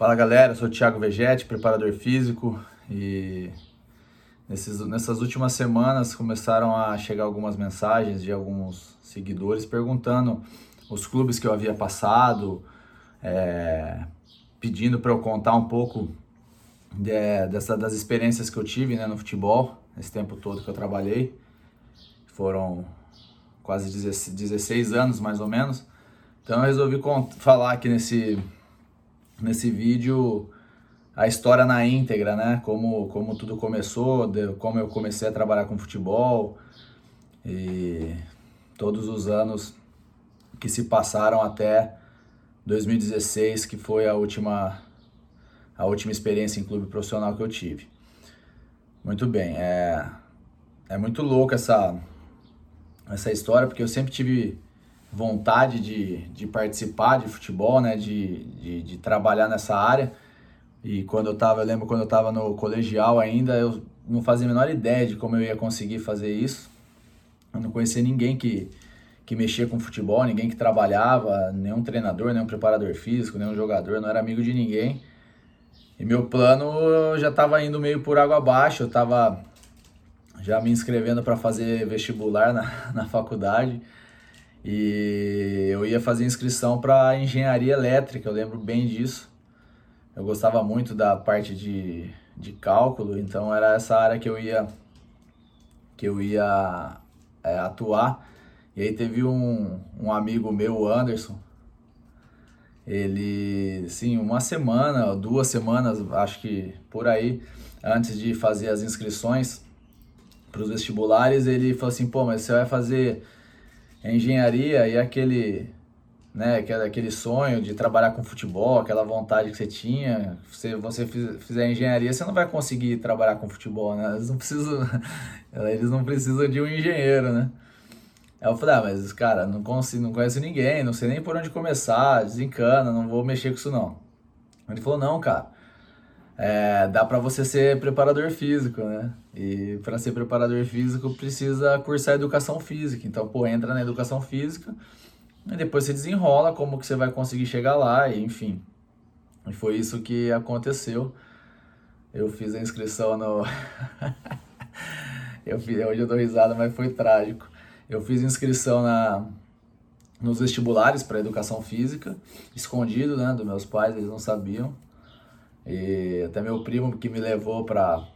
Fala galera, sou o Thiago Vegetti, preparador físico e nesses, nessas últimas semanas começaram a chegar algumas mensagens de alguns seguidores perguntando os clubes que eu havia passado, é, pedindo para eu contar um pouco de, dessa, das experiências que eu tive né, no futebol, esse tempo todo que eu trabalhei. Foram quase 16 anos mais ou menos. Então eu resolvi falar aqui nesse nesse vídeo a história na íntegra, né? Como, como tudo começou, de, como eu comecei a trabalhar com futebol e todos os anos que se passaram até 2016, que foi a última a última experiência em clube profissional que eu tive. Muito bem, é, é muito louco essa, essa história, porque eu sempre tive vontade de, de participar de futebol, né, de, de, de trabalhar nessa área. E quando eu tava, eu lembro quando eu estava no colegial ainda, eu não fazia a menor ideia de como eu ia conseguir fazer isso. Eu não conhecia ninguém que, que mexia com futebol, ninguém que trabalhava, nenhum treinador, nenhum preparador físico, nenhum jogador, não era amigo de ninguém. E meu plano já estava indo meio por água abaixo, eu estava já me inscrevendo para fazer vestibular na, na faculdade. E eu ia fazer inscrição para engenharia elétrica, eu lembro bem disso. Eu gostava muito da parte de, de cálculo, então era essa área que eu ia que eu ia é, atuar. E aí teve um, um amigo meu, o Anderson, ele, sim, uma semana, duas semanas, acho que por aí, antes de fazer as inscrições para os vestibulares, ele falou assim, pô, mas você vai fazer engenharia e aquele, né, aquele sonho de trabalhar com futebol, aquela vontade que você tinha, se você fizer engenharia, você não vai conseguir trabalhar com futebol, né? Eles não precisam, eles não precisam de um engenheiro, né? Aí eu falei, ah, mas cara, não, consigo, não conheço ninguém, não sei nem por onde começar, desencana, não vou mexer com isso não. Ele falou, não, cara, é, dá para você ser preparador físico, né? E para ser preparador físico precisa cursar educação física. Então, pô, entra na educação física e depois você desenrola como que você vai conseguir chegar lá, e enfim. E foi isso que aconteceu. Eu fiz a inscrição no. eu fiz, hoje eu dou risada, mas foi trágico. Eu fiz inscrição na, nos vestibulares para educação física, escondido, né, dos meus pais, eles não sabiam. E até meu primo que me levou para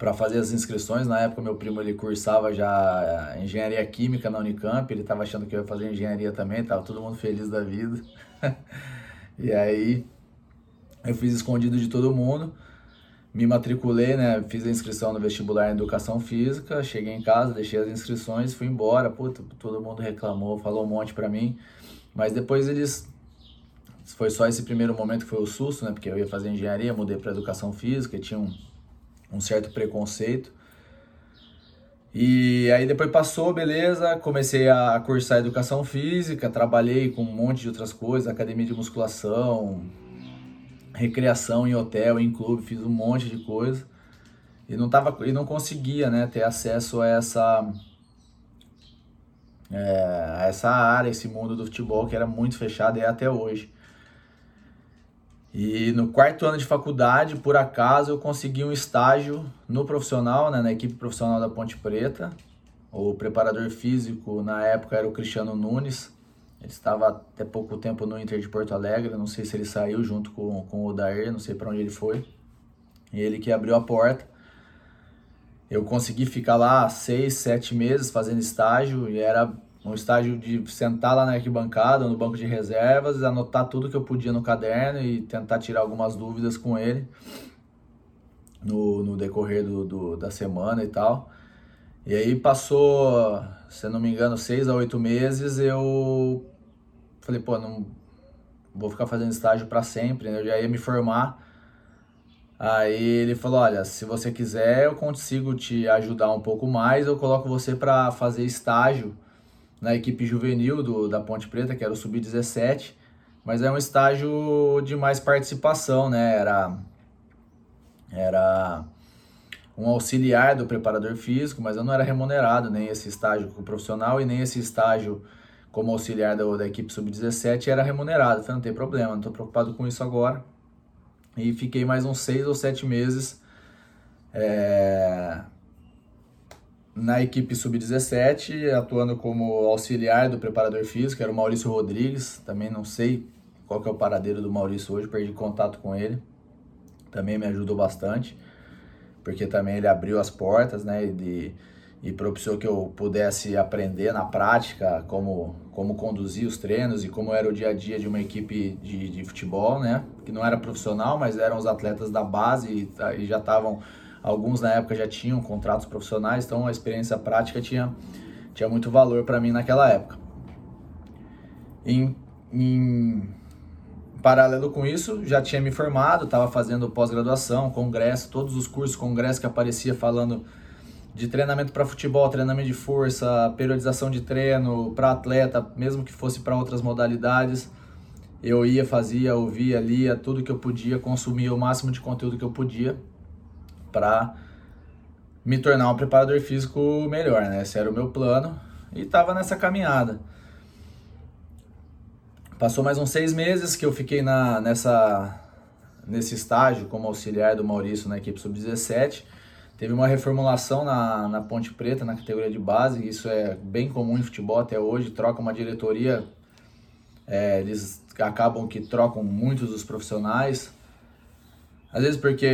para fazer as inscrições, na época meu primo ele cursava já engenharia química na Unicamp, ele estava achando que eu ia fazer engenharia também, tava todo mundo feliz da vida. e aí eu fiz escondido de todo mundo me matriculei, né? Fiz a inscrição no vestibular em educação física, cheguei em casa, deixei as inscrições, fui embora. Puta, todo mundo reclamou, falou um monte para mim. Mas depois eles foi só esse primeiro momento que foi o susto, né? Porque eu ia fazer engenharia, mudei para educação física, tinha um, um certo preconceito. E aí depois passou, beleza, comecei a cursar educação física, trabalhei com um monte de outras coisas, academia de musculação, recreação em hotel, em clube, fiz um monte de coisa. E não, tava, e não conseguia né, ter acesso a essa, é, a essa área, esse mundo do futebol que era muito fechado e é até hoje. E no quarto ano de faculdade, por acaso, eu consegui um estágio no profissional, né, na equipe profissional da Ponte Preta. O preparador físico na época era o Cristiano Nunes. Ele estava até pouco tempo no Inter de Porto Alegre, não sei se ele saiu junto com, com o Daer, não sei para onde ele foi. E ele que abriu a porta. Eu consegui ficar lá seis, sete meses fazendo estágio e era um estágio de sentar lá na arquibancada, no banco de reservas, anotar tudo que eu podia no caderno e tentar tirar algumas dúvidas com ele no, no decorrer do, do, da semana e tal. E aí passou, se não me engano, seis a oito meses, eu falei, pô, não vou ficar fazendo estágio para sempre, né? Eu já ia me formar. Aí ele falou, olha, se você quiser, eu consigo te ajudar um pouco mais, eu coloco você para fazer estágio na equipe juvenil do, da Ponte Preta, que era o Sub-17, mas é um estágio de mais participação, né? Era, era um auxiliar do preparador físico, mas eu não era remunerado, nem esse estágio com profissional e nem esse estágio como auxiliar da, da equipe sub-17 era remunerado. Falei, não tem problema, não estou preocupado com isso agora. e fiquei mais uns seis ou sete meses é, na equipe sub-17, atuando como auxiliar do preparador físico, era o Maurício Rodrigues, também não sei qual que é o paradeiro do Maurício hoje, perdi contato com ele, também me ajudou bastante, porque também ele abriu as portas, né, de, e propiciou que eu pudesse aprender na prática como, como conduzir os treinos e como era o dia a dia de uma equipe de, de futebol, né, que não era profissional, mas eram os atletas da base e, e já estavam Alguns na época já tinham contratos profissionais, então a experiência prática tinha, tinha muito valor para mim naquela época. Em, em paralelo com isso, já tinha me formado, estava fazendo pós-graduação, congresso, todos os cursos, congresso que aparecia falando de treinamento para futebol, treinamento de força, periodização de treino para atleta, mesmo que fosse para outras modalidades. Eu ia, fazia, ouvia, lia tudo que eu podia, consumia o máximo de conteúdo que eu podia para me tornar um preparador físico melhor, né? Esse era o meu plano e estava nessa caminhada. Passou mais uns seis meses que eu fiquei na, nessa, nesse estágio como auxiliar do Maurício na equipe sub-17. Teve uma reformulação na, na Ponte Preta, na categoria de base, isso é bem comum em futebol até hoje, troca uma diretoria, é, eles acabam que trocam muitos dos profissionais, às vezes porque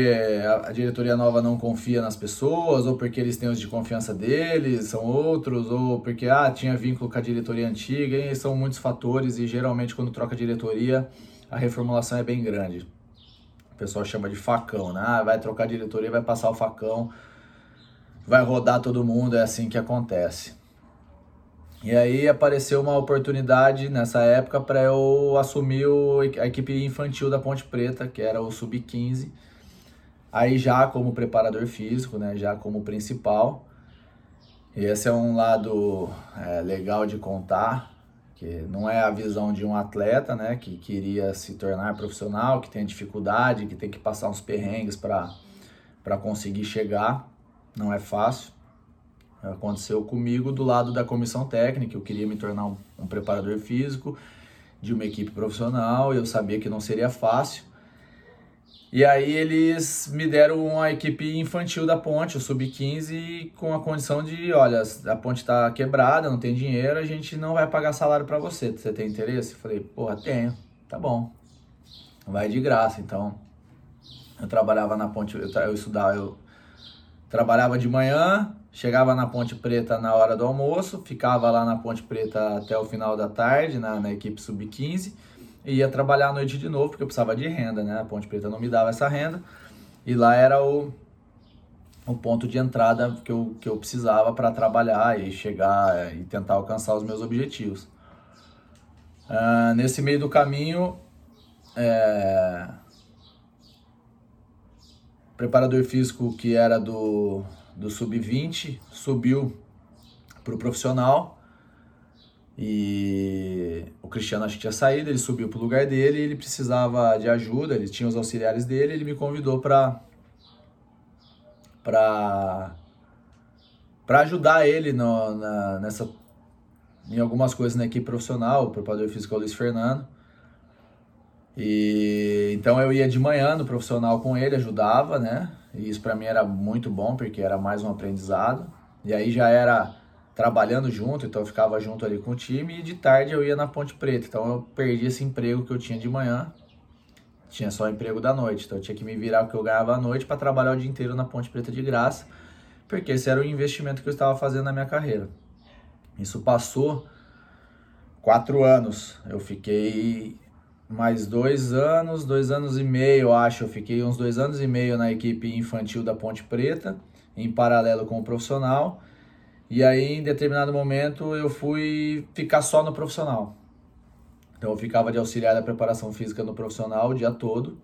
a, diretoria nova não confia nas pessoas, ou porque eles têm os de confiança deles, são outros, ou porque ah, tinha vínculo com a diretoria antiga, e são muitos fatores, e geralmente quando troca diretoria, a reformulação é bem grande. O pessoal chama de facão, né? Ah, vai trocar diretoria, vai passar o facão, vai rodar todo mundo, é assim que acontece. E aí apareceu uma oportunidade nessa época para eu assumir o, a equipe infantil da Ponte Preta, que era o Sub-15. Aí já como preparador físico, né, já como principal. E esse é um lado é, legal de contar, que não é a visão de um atleta, né, que queria se tornar profissional, que tem dificuldade, que tem que passar uns perrengues para conseguir chegar. Não é fácil. Aconteceu comigo do lado da comissão técnica, eu queria me tornar um, preparador físico de uma equipe profissional, eu sabia que não seria fácil. E aí eles me deram uma equipe infantil da Ponte, o Sub-15, com a condição de, olha, a Ponte está quebrada, não tem dinheiro, a gente não vai pagar salário para você. Você tem interesse? Eu falei, porra, tenho. Tá bom. Vai de graça. Então, eu trabalhava na Ponte, eu, eu estudava, eu trabalhava de manhã, Chegava na Ponte Preta na hora do almoço, ficava lá na Ponte Preta até o final da tarde, na, na equipe sub-15, e ia trabalhar à noite de novo, porque eu precisava de renda, né? A Ponte Preta não me dava essa renda, e lá era o, o ponto de entrada que eu, que eu precisava para trabalhar e chegar é, e tentar alcançar os meus objetivos. Uh, nesse meio do caminho, é... preparador físico que era do do sub-20, subiu para o profissional e o Cristiano acho que tinha saído, ele subiu para o lugar dele, ele precisava de ajuda, ele tinha os auxiliares dele, ele me convidou para para para ajudar ele no, na, nessa em algumas coisas na equipe profissional, o preparador físico é o Luiz Fernando. E então eu ia de manhã no profissional com ele, ajudava, né? E isso para mim era muito bom, porque era mais um aprendizado. E aí já era trabalhando junto, então eu ficava junto ali com o time. E de tarde eu ia na Ponte Preta. Então eu perdi esse emprego que eu tinha de manhã. Tinha só emprego da noite. Então eu tinha que me virar o que eu ganhava à noite para trabalhar o dia inteiro na Ponte Preta de graça. Porque esse era o investimento que eu estava fazendo na minha carreira. Isso passou quatro anos. Eu fiquei mais dois anos, dois anos e meio, acho. Eu fiquei uns dois anos e meio na equipe infantil da Ponte Preta, em paralelo com o profissional. E aí, em determinado momento, eu fui ficar só no profissional. Então, eu ficava de auxiliar da preparação física no profissional o dia todo.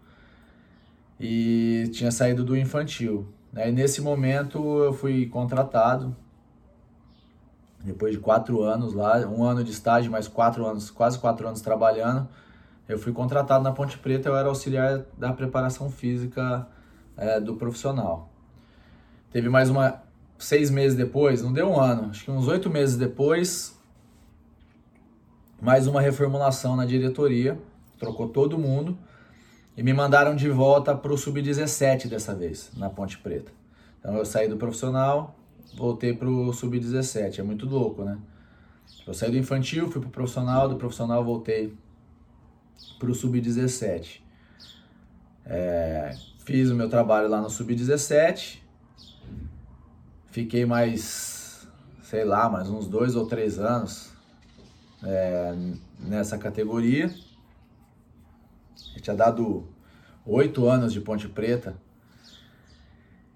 E tinha saído do infantil. Aí, nesse momento, eu fui contratado. Depois de quatro anos lá, um ano de estágio, mais quatro anos, quase quatro anos trabalhando eu fui contratado na Ponte Preta, eu era auxiliar da preparação física é, do profissional. Teve mais uma, seis meses depois, não deu um ano, acho que uns oito meses depois, mais uma reformulação na diretoria, trocou todo mundo. e me mandaram de volta para o sub-17 dessa vez, na Ponte Preta. Então eu saí do profissional, voltei para o sub-17. É muito louco, né? Eu saí do infantil, fui para o profissional, do profissional voltei para o sub-17. É, fiz o meu trabalho lá no sub-17, fiquei mais, sei lá, mais uns dois ou três anos é, nessa categoria. Eu tinha dado oito anos de Ponte Preta.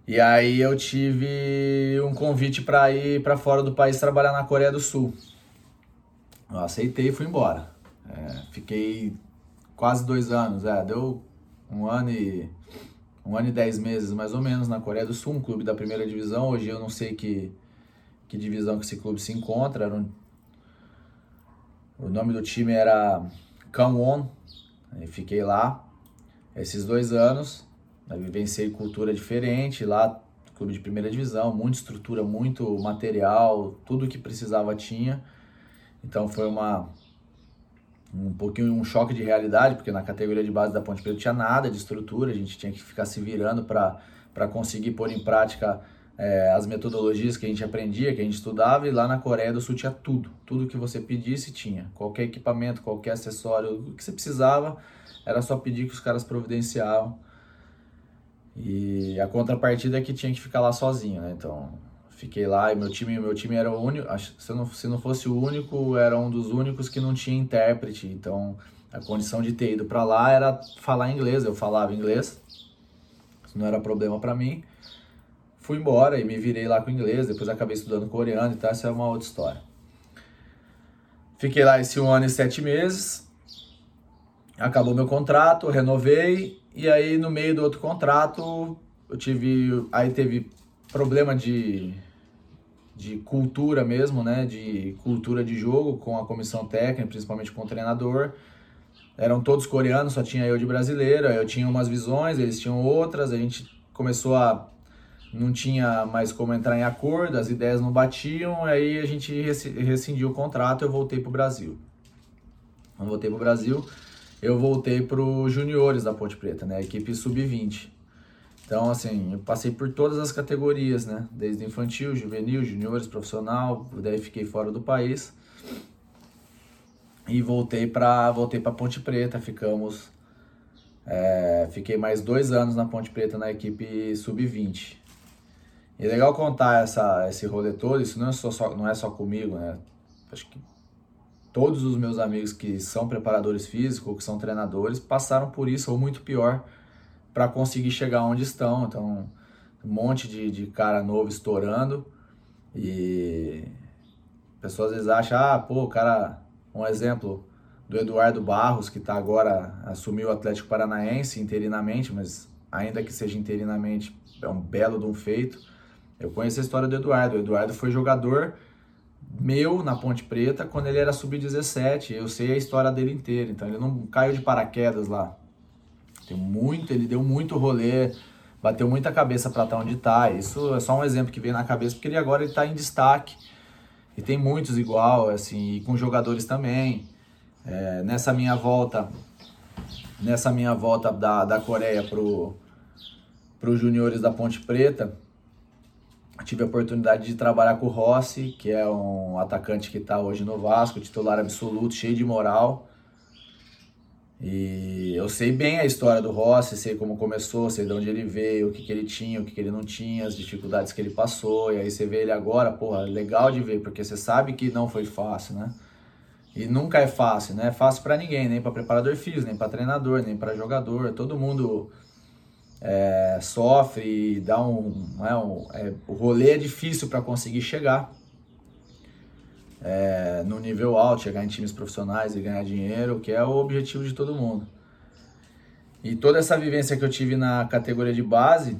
E aí eu tive um convite para ir para fora do país trabalhar na Coreia do Sul. Eu aceitei e fui embora. É, fiquei quase dois anos, é, deu um ano e um ano e dez meses mais ou menos na Coreia do Sul, um clube da primeira divisão. Hoje eu não sei que, que divisão que esse clube se encontra. Um, o nome do time era Kangwon. Fiquei lá esses dois anos. Né, vivenciei cultura diferente lá, clube de primeira divisão, muita estrutura, muito material, tudo que precisava tinha. Então foi uma um pouquinho um choque de realidade, porque na categoria de base da Ponte Preta tinha nada de estrutura, a gente tinha que ficar se virando para conseguir pôr em prática é, as metodologias que a gente aprendia, que a gente estudava, e lá na Coreia do Sul tinha tudo, tudo que você pedisse tinha, qualquer equipamento, qualquer acessório, o que você precisava, era só pedir que os caras providenciavam. E a contrapartida é que tinha que ficar lá sozinho, né? Então, fiquei lá e meu time, meu time era o único, se não, se não fosse o único, era um dos únicos que não tinha intérprete. Então, a condição de ter ido para lá era falar inglês, eu falava inglês. Isso não era problema para mim. Fui embora e me virei lá com inglês, depois acabei estudando coreano e tal, essa é uma outra história. Fiquei lá esse um ano e sete meses. Acabou meu contrato, renovei e aí no meio do outro contrato eu tive, aí teve problema de de cultura mesmo, né, de cultura de jogo com a comissão técnica, principalmente com o treinador. Eram todos coreanos, só tinha eu de brasileiro, eu tinha umas visões, eles tinham outras, a gente começou a não tinha mais como entrar em acordo, as ideias não batiam, aí a gente rescindiu o contrato, eu voltei para o Brasil. Quando voltei para o Brasil, eu voltei para os juniores da Ponte Preta, né, equipe sub-20. Então, assim, eu passei por todas as categorias, né? Desde infantil, juvenil, juniores, profissional, daí fiquei fora do país. E voltei para voltei para Ponte Preta, ficamos é, fiquei mais dois anos na Ponte Preta na equipe sub-20. E é legal contar essa, esse rolê todo, isso não é só, não é só comigo, né? Acho que todos os meus amigos que são preparadores físicos ou que são treinadores passaram por isso, ou muito pior, para conseguir chegar onde estão. Então, um monte de, de cara novo estourando e pessoas às vezes acham, ah, pô, o cara, um exemplo do Eduardo Barros, que está agora, assumiu o Atlético Paranaense interinamente, mas ainda que seja interinamente, é um belo de um feito. Eu conheço a história do Eduardo. O Eduardo foi jogador meu na Ponte Preta quando ele era sub-17. Eu sei a história dele inteira, então ele não caiu de paraquedas lá. Tem muito, ele deu muito rolê, bateu muita cabeça para estar onde está. Isso é só um exemplo que veio na cabeça, porque ele agora está em destaque. E tem muitos igual, assim, e com jogadores também. É, nessa minha volta, nessa minha volta da, da Coreia pro para os juniores da Ponte Preta, tive a oportunidade de trabalhar com o Rossi, que é um atacante que está hoje no Vasco, titular absoluto, cheio de moral. E eu sei bem a história do Rossi, sei como começou, sei de onde ele veio, o que, que ele tinha, o que, que ele não tinha, as dificuldades que ele passou. E aí você vê ele agora, porra, legal de ver, porque você sabe que não foi fácil, né? E nunca é fácil, né? É fácil para ninguém, nem para preparador físico, nem para treinador, nem para jogador. Todo mundo é, sofre, dá um, é, um é, o rolê é difícil para conseguir chegar é, no nível alto, chegar em times profissionais e ganhar dinheiro, que é o objetivo de todo mundo. E toda essa vivência que eu tive na categoria de base,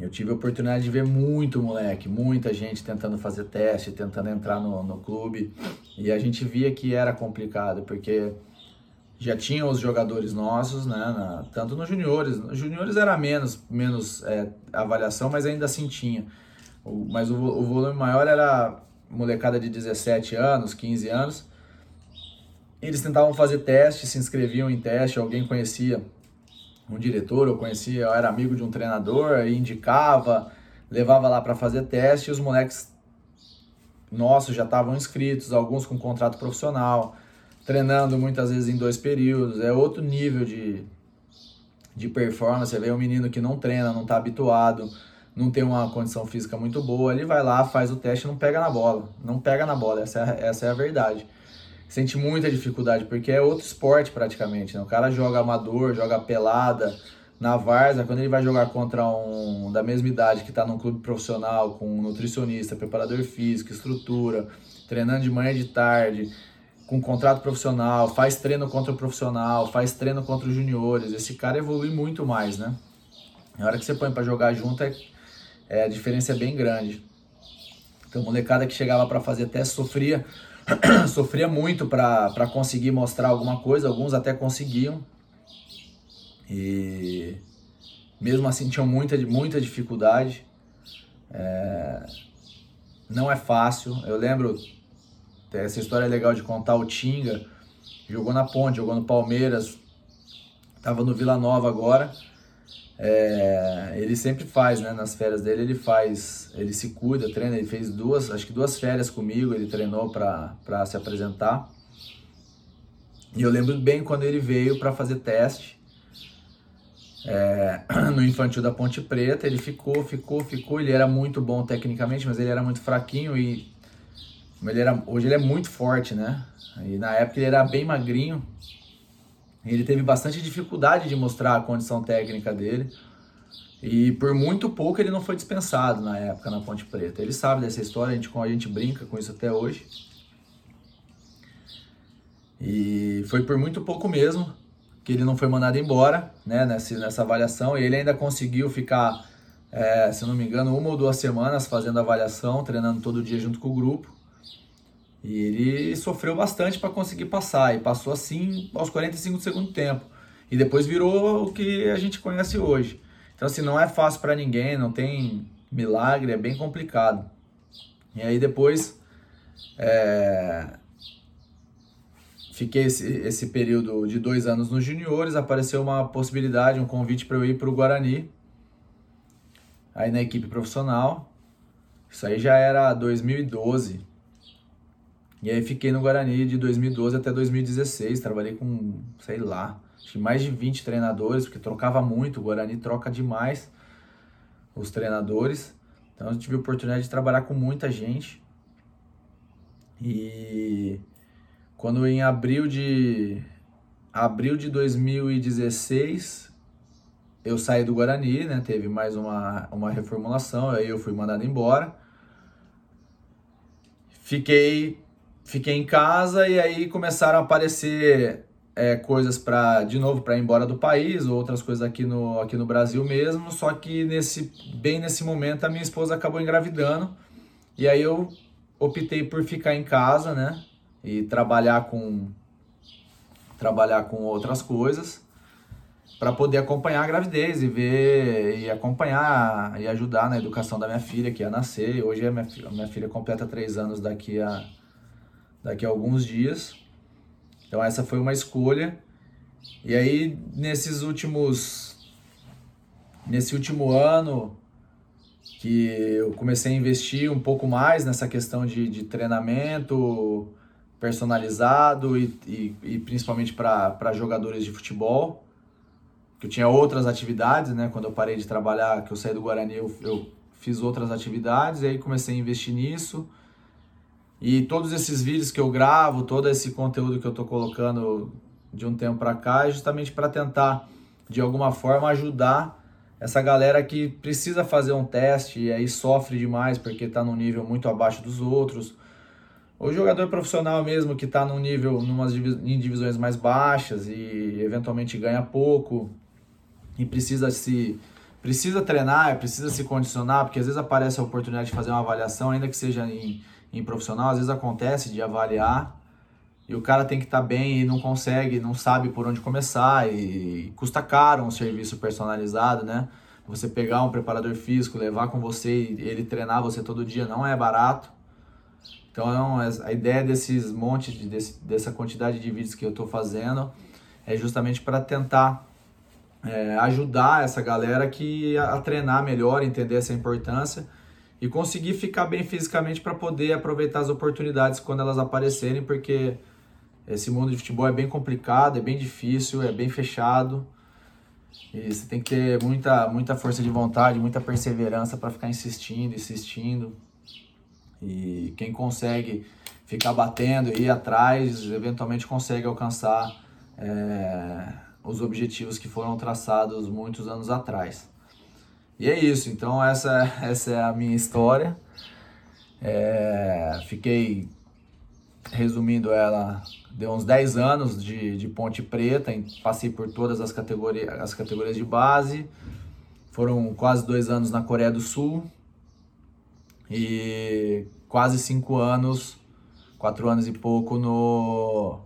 eu tive a oportunidade de ver muito moleque, muita gente tentando fazer teste, tentando entrar no, no clube. E a gente via que era complicado, porque já tinham os jogadores nossos, né? Na, tanto nos juniores. Nos juniores era menos, menos é, avaliação, mas ainda assim tinha. O, mas o, o volume maior era molecada de 17 anos, 15 anos. eles tentavam fazer teste, se inscreviam em teste, alguém conhecia um diretor, eu conhecia, era amigo de um treinador, indicava, levava lá para fazer teste e os moleques nossos já estavam inscritos, alguns com contrato profissional, treinando muitas vezes em dois períodos, é outro nível de, de performance, você vê um menino que não treina, não está habituado, não tem uma condição física muito boa, ele vai lá, faz o teste e não pega na bola, não pega na bola, essa é, essa é a verdade sente muita dificuldade, porque é outro esporte praticamente. Né? O cara joga amador, joga pelada, na Varsa, quando ele vai jogar contra um da mesma idade que está num clube profissional, com um nutricionista, preparador físico, estrutura, treinando de manhã e de tarde, com contrato profissional, faz treino contra o profissional, faz treino contra os juniores, esse cara evolui muito mais, né? Na hora que você põe para jogar junto, é, é, a diferença é bem grande. Então, molecada que chegava para fazer teste sofria sofria muito para conseguir mostrar alguma coisa, alguns até conseguiam. E mesmo assim tinham muita, muita dificuldade. É, não é fácil. Eu lembro, essa história é legal de contar, o Tinga jogou na Ponte, jogou no Palmeiras, estava no Vila Nova agora. É, ele sempre faz, né? Nas férias dele ele faz, ele se cuida, treina. Ele fez duas, acho que duas férias comigo. Ele treinou para se apresentar. E eu lembro bem quando ele veio para fazer teste é, no infantil da Ponte Preta. Ele ficou, ficou, ficou. Ele era muito bom tecnicamente, mas ele era muito fraquinho e ele era, hoje ele é muito forte, né? E na época ele era bem magrinho. Ele teve bastante dificuldade de mostrar a condição técnica dele. E por muito pouco ele não foi dispensado na época na Ponte Preta. Ele sabe dessa história, a gente, a gente brinca com isso até hoje. E foi por muito pouco mesmo que ele não foi mandado embora né, nessa, nessa avaliação. Ele ainda conseguiu ficar, é, se não me engano, uma ou duas semanas fazendo avaliação, treinando todo dia junto com o grupo. E ele sofreu bastante para conseguir passar, e passou assim aos 45 do segundo tempo. E depois virou o que a gente conhece hoje. Então, assim, não é fácil para ninguém, não tem milagre, é bem complicado. E aí depois é... fiquei esse, esse período de dois anos nos juniores, apareceu uma possibilidade, um convite para eu ir para o Guarani, aí na equipe profissional. Isso aí já era 2012. E aí fiquei no Guarani de 2012 até 2016, trabalhei com, sei lá, mais de 20 treinadores, porque trocava muito, o Guarani troca demais os treinadores. Então eu tive a oportunidade de trabalhar com muita gente. E quando em abril de abril de 2016 eu saí do Guarani, né? Teve mais uma, uma reformulação, aí eu fui mandado embora. Fiquei fiquei em casa e aí começaram a aparecer é, coisas para de novo para ir embora do país, outras coisas aqui no, aqui no Brasil mesmo. Só que nesse bem nesse momento a minha esposa acabou engravidando e aí eu optei por ficar em casa, né? E trabalhar com trabalhar com outras coisas para poder acompanhar a gravidez e ver e acompanhar e ajudar na educação da minha filha que ia nascer. Hoje a minha, a minha filha completa três anos daqui a daqui a alguns dias. Então essa foi uma escolha. E aí nesses últimos nesse último ano que eu comecei a investir um pouco mais nessa questão de, de treinamento personalizado e, e, e principalmente para jogadores de futebol. Que eu tinha outras atividades, né? Quando eu parei de trabalhar, que eu saí do Guarani, eu, eu fiz outras atividades e aí comecei a investir nisso. E todos esses vídeos que eu gravo, todo esse conteúdo que eu estou colocando de um tempo para cá é justamente para tentar, de alguma forma, ajudar essa galera que precisa fazer um teste e aí sofre demais porque está num nível muito abaixo dos outros. O jogador profissional mesmo que está num nível, numas, em divisões mais baixas e eventualmente ganha pouco e precisa se precisa treinar, precisa se condicionar, porque às vezes aparece a oportunidade de fazer uma avaliação, ainda que seja em em profissional, às vezes acontece de avaliar e o cara tem que estar tá bem e não consegue, não sabe por onde começar e custa caro um serviço personalizado, né? Você pegar um preparador físico, levar com você e ele treinar você todo dia não é barato. Então a ideia desses montes, de, desse, dessa quantidade de vídeos que eu estou fazendo é justamente para tentar é, ajudar essa galera que a treinar melhor, entender essa importância e conseguir ficar bem fisicamente para poder aproveitar as oportunidades quando elas aparecerem, porque esse mundo de futebol é bem complicado, é bem difícil, é bem fechado. E você tem que ter muita, muita força de vontade, muita perseverança para ficar insistindo, insistindo. E quem consegue ficar batendo e ir atrás, eventualmente consegue alcançar é, os objetivos que foram traçados muitos anos atrás. E é isso, então essa, essa é a minha história. É, fiquei resumindo ela, deu uns 10 anos de, de Ponte Preta, passei por todas as categorias, as categorias de base, foram quase dois anos na Coreia do Sul e quase cinco anos, quatro anos e pouco no,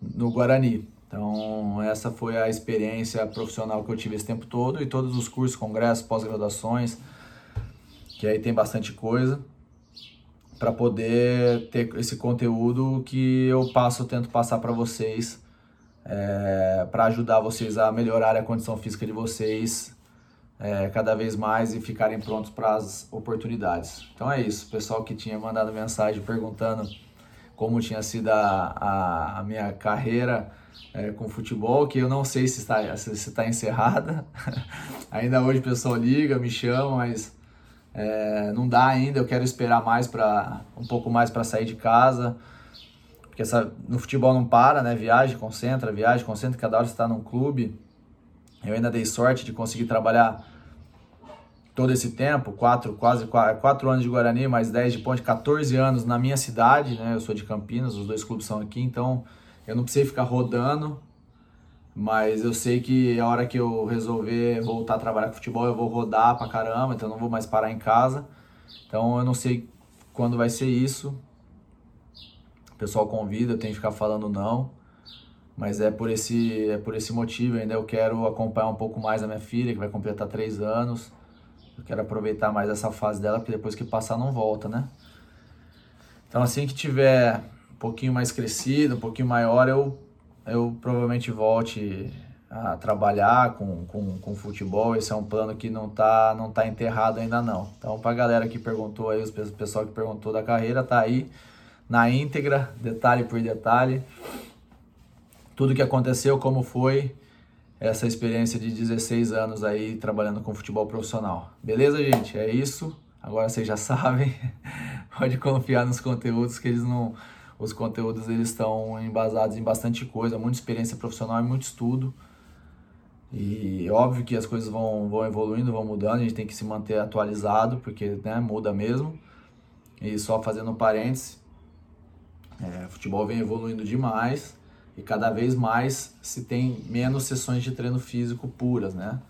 no Guarani. Então, essa foi a experiência profissional que eu tive esse tempo todo e todos os cursos, congressos, pós-graduações, que aí tem bastante coisa para poder ter esse conteúdo que eu passo, tento passar para vocês, é, para ajudar vocês a melhorar a condição física de vocês é, cada vez mais e ficarem prontos para as oportunidades. Então é isso, pessoal que tinha mandado mensagem perguntando como tinha sido a, a, a minha carreira é, com futebol, que eu não sei se está, se está encerrada. Ainda hoje o pessoal liga, me chama, mas é, não dá ainda, eu quero esperar mais para um pouco mais para sair de casa. Porque essa, no futebol não para, né? Viagem, concentra, viagem, concentra, cada hora você está num clube. Eu ainda dei sorte de conseguir trabalhar todo esse tempo, quatro, quase quatro, quatro anos de Guarani, mais 10 de Ponte, 14 anos na minha cidade, né? Eu sou de Campinas, os dois clubes são aqui, então eu não precisei ficar rodando mas eu sei que a hora que eu resolver voltar a trabalhar com futebol, eu vou rodar pra caramba, então eu não vou mais parar em casa. Então eu não sei quando vai ser isso. O pessoal convida, eu tenho que ficar falando não. Mas é por esse, é por esse motivo, ainda eu quero acompanhar um pouco mais a minha filha, que vai completar três anos. Eu quero aproveitar mais essa fase dela, porque depois que passar não volta, né? Então assim que tiver um pouquinho mais crescido, um pouquinho maior, eu eu provavelmente volte a trabalhar com, com, com futebol. Esse é um plano que não está não tá enterrado ainda não. Então, para a galera que perguntou aí, o pessoal que perguntou da carreira, tá aí na íntegra, detalhe por detalhe. Tudo que aconteceu, como foi essa experiência de 16 anos aí trabalhando com futebol profissional. Beleza, gente? É isso. Agora vocês já sabem. Pode confiar nos conteúdos que eles não os conteúdos eles estão embasados em bastante coisa, muita experiência profissional e muito estudo. E óbvio que as coisas vão, vão evoluindo, vão mudando, a gente tem que se manter atualizado, porque né, muda mesmo. E só fazendo parênteses, é, futebol vem evoluindo demais e cada vez mais se tem menos sessões de treino físico puras, né?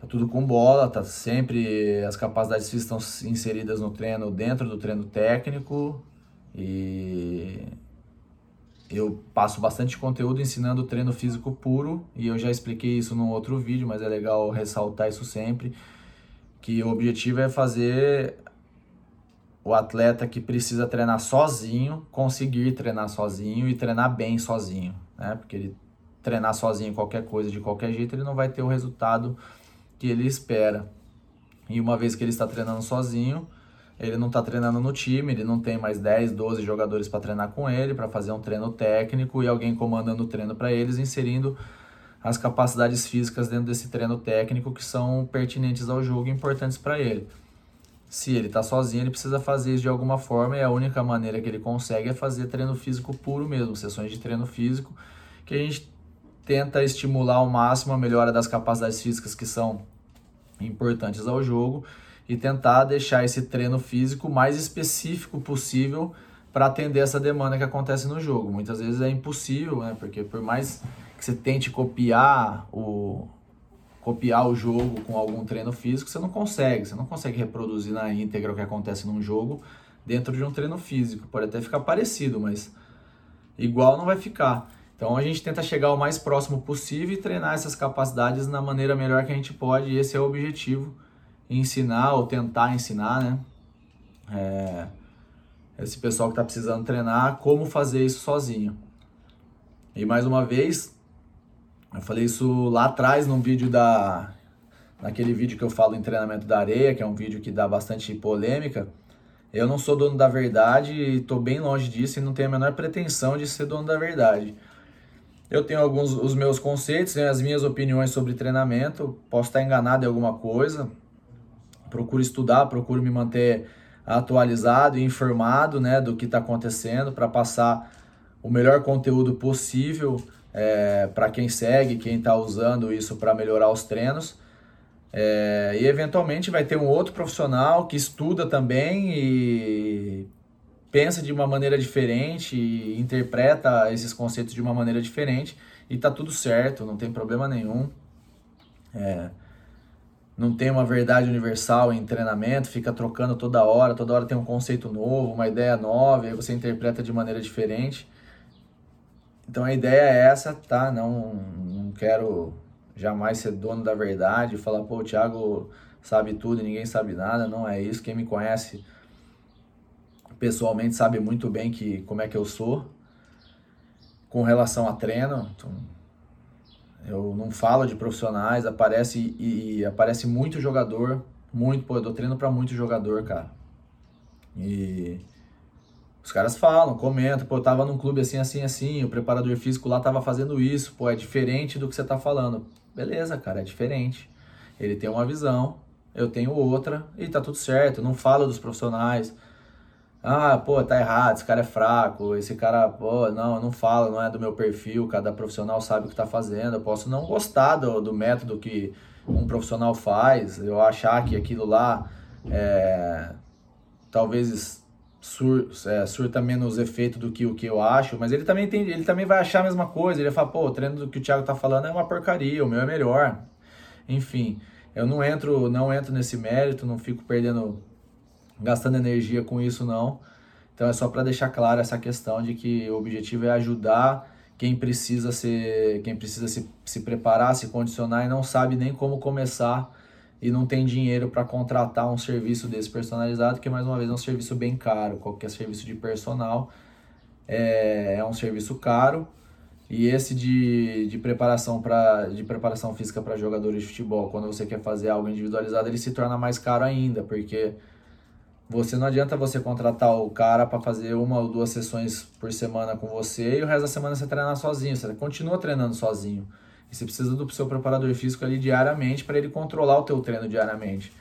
Tá tudo com bola, tá sempre as capacidades físicas estão inseridas no treino dentro do treino técnico. E eu passo bastante conteúdo ensinando treino físico puro. E eu já expliquei isso num outro vídeo, mas é legal ressaltar isso sempre, que o objetivo é fazer o atleta que precisa treinar sozinho, conseguir treinar sozinho e treinar bem sozinho, né? Porque ele treinar sozinho qualquer coisa de qualquer jeito, ele não vai ter o resultado que ele espera. E uma vez que ele está treinando sozinho, ele não está treinando no time, ele não tem mais 10, 12 jogadores para treinar com ele, para fazer um treino técnico e alguém comandando o treino para eles, inserindo as capacidades físicas dentro desse treino técnico que são pertinentes ao jogo e importantes para ele. Se ele está sozinho, ele precisa fazer isso de alguma forma e a única maneira que ele consegue é fazer treino físico puro mesmo, sessões de treino físico, que a gente tenta estimular ao máximo a melhora das capacidades físicas que são importantes ao jogo e tentar deixar esse treino físico mais específico possível para atender essa demanda que acontece no jogo. Muitas vezes é impossível, né? Porque por mais que você tente copiar o copiar o jogo com algum treino físico, você não consegue, você não consegue reproduzir na íntegra o que acontece num jogo dentro de um treino físico. Pode até ficar parecido, mas igual não vai ficar. Então a gente tenta chegar o mais próximo possível e treinar essas capacidades na maneira melhor que a gente pode, e esse é o objetivo ensinar ou tentar ensinar, né? É, esse pessoal que está precisando treinar, como fazer isso sozinho. E mais uma vez, eu falei isso lá atrás num vídeo da. Naquele vídeo que eu falo em treinamento da areia, que é um vídeo que dá bastante polêmica. Eu não sou dono da verdade e estou bem longe disso e não tenho a menor pretensão de ser dono da verdade. Eu tenho alguns os meus conceitos, tenho as minhas opiniões sobre treinamento, posso estar enganado em alguma coisa. Procuro estudar, procuro me manter atualizado e informado né, do que está acontecendo para passar o melhor conteúdo possível é, para quem segue, quem está usando isso para melhorar os treinos. É, e eventualmente vai ter um outro profissional que estuda também e pensa de uma maneira diferente, e interpreta esses conceitos de uma maneira diferente e tá tudo certo, não tem problema nenhum. É, não tem uma verdade universal em treinamento, fica trocando toda hora, toda hora tem um conceito novo, uma ideia nova, e você interpreta de maneira diferente. Então a ideia é essa, tá? Não, não quero jamais ser dono da verdade, falar, pô, o Thiago sabe tudo e ninguém sabe nada, não é isso. Quem me conhece pessoalmente sabe muito bem que como é que eu sou com relação a treino. Então, eu não falo de profissionais, aparece e, e aparece muito jogador, muito, pô, eu dou treino para muito jogador, cara. E os caras falam, comentam, pô, eu tava num clube assim, assim, assim, o preparador físico lá tava fazendo isso, pô, é diferente do que você tá falando. Beleza, cara, é diferente. Ele tem uma visão, eu tenho outra, e tá tudo certo. não falo dos profissionais. Ah, pô, tá errado, esse cara é fraco, esse cara, pô, não, não falo, não é do meu perfil, cada profissional sabe o que tá fazendo. Eu posso não gostar do, do método que um profissional faz, eu achar que aquilo lá é, talvez sur, é, surta menos efeito do que o que eu acho, mas ele também tem, ele também vai achar a mesma coisa. Ele fala, pô, o treino do que o Thiago tá falando é uma porcaria, o meu é melhor. Enfim, eu não entro, não entro nesse mérito, não fico perdendo, gastando energia com isso não. Então é só para deixar claro essa questão de que o objetivo é ajudar quem precisa ser, quem precisa se, se preparar, se condicionar e não sabe nem como começar e não tem dinheiro para contratar um serviço desse personalizado, que mais uma vez é um serviço bem caro. Qualquer serviço de personal é, é um serviço caro. E esse de, de preparação para de preparação física para jogadores de futebol, quando você quer fazer algo individualizado, ele se torna mais caro ainda, porque você não adianta você contratar o cara para fazer uma ou duas sessões por semana com você e o resto da semana você treinar sozinho. Você continua treinando sozinho. E você precisa do seu preparador físico ali diariamente para ele controlar o teu treino diariamente.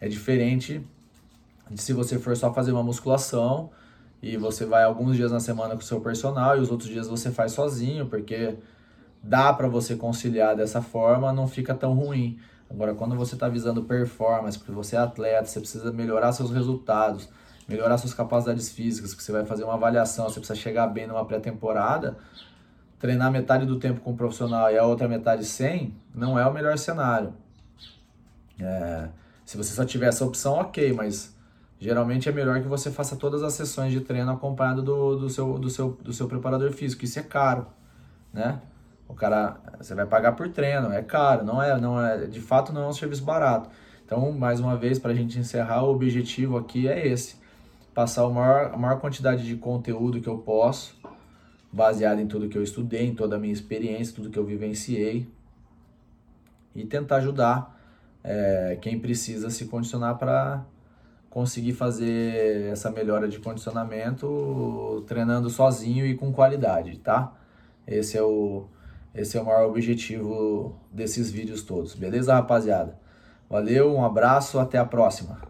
É diferente de se você for só fazer uma musculação e você vai alguns dias na semana com o seu personal e os outros dias você faz sozinho, porque dá para você conciliar dessa forma, não fica tão ruim. Agora, quando você está visando performance, porque você é atleta, você precisa melhorar seus resultados, melhorar suas capacidades físicas, que você vai fazer uma avaliação, você precisa chegar bem numa pré-temporada, treinar metade do tempo com um profissional e a outra metade sem, não é o melhor cenário. É, se você só tiver essa opção, ok, mas geralmente é melhor que você faça todas as sessões de treino acompanhado do, do, seu, do, seu, do seu preparador físico. Isso é caro, né? O cara, você vai pagar por treino, é caro, não é, não é, de fato não é um serviço barato. Então, mais uma vez, para a gente encerrar, o objetivo aqui é esse: passar a maior, a maior quantidade de conteúdo que eu posso baseado em tudo que eu estudei, em toda a minha experiência, tudo que eu vivenciei e tentar ajudar é, quem precisa se condicionar para conseguir fazer essa melhora de condicionamento treinando sozinho e com qualidade, tá? Esse é o esse é o maior objetivo desses vídeos todos, beleza, rapaziada? Valeu, um abraço, até a próxima.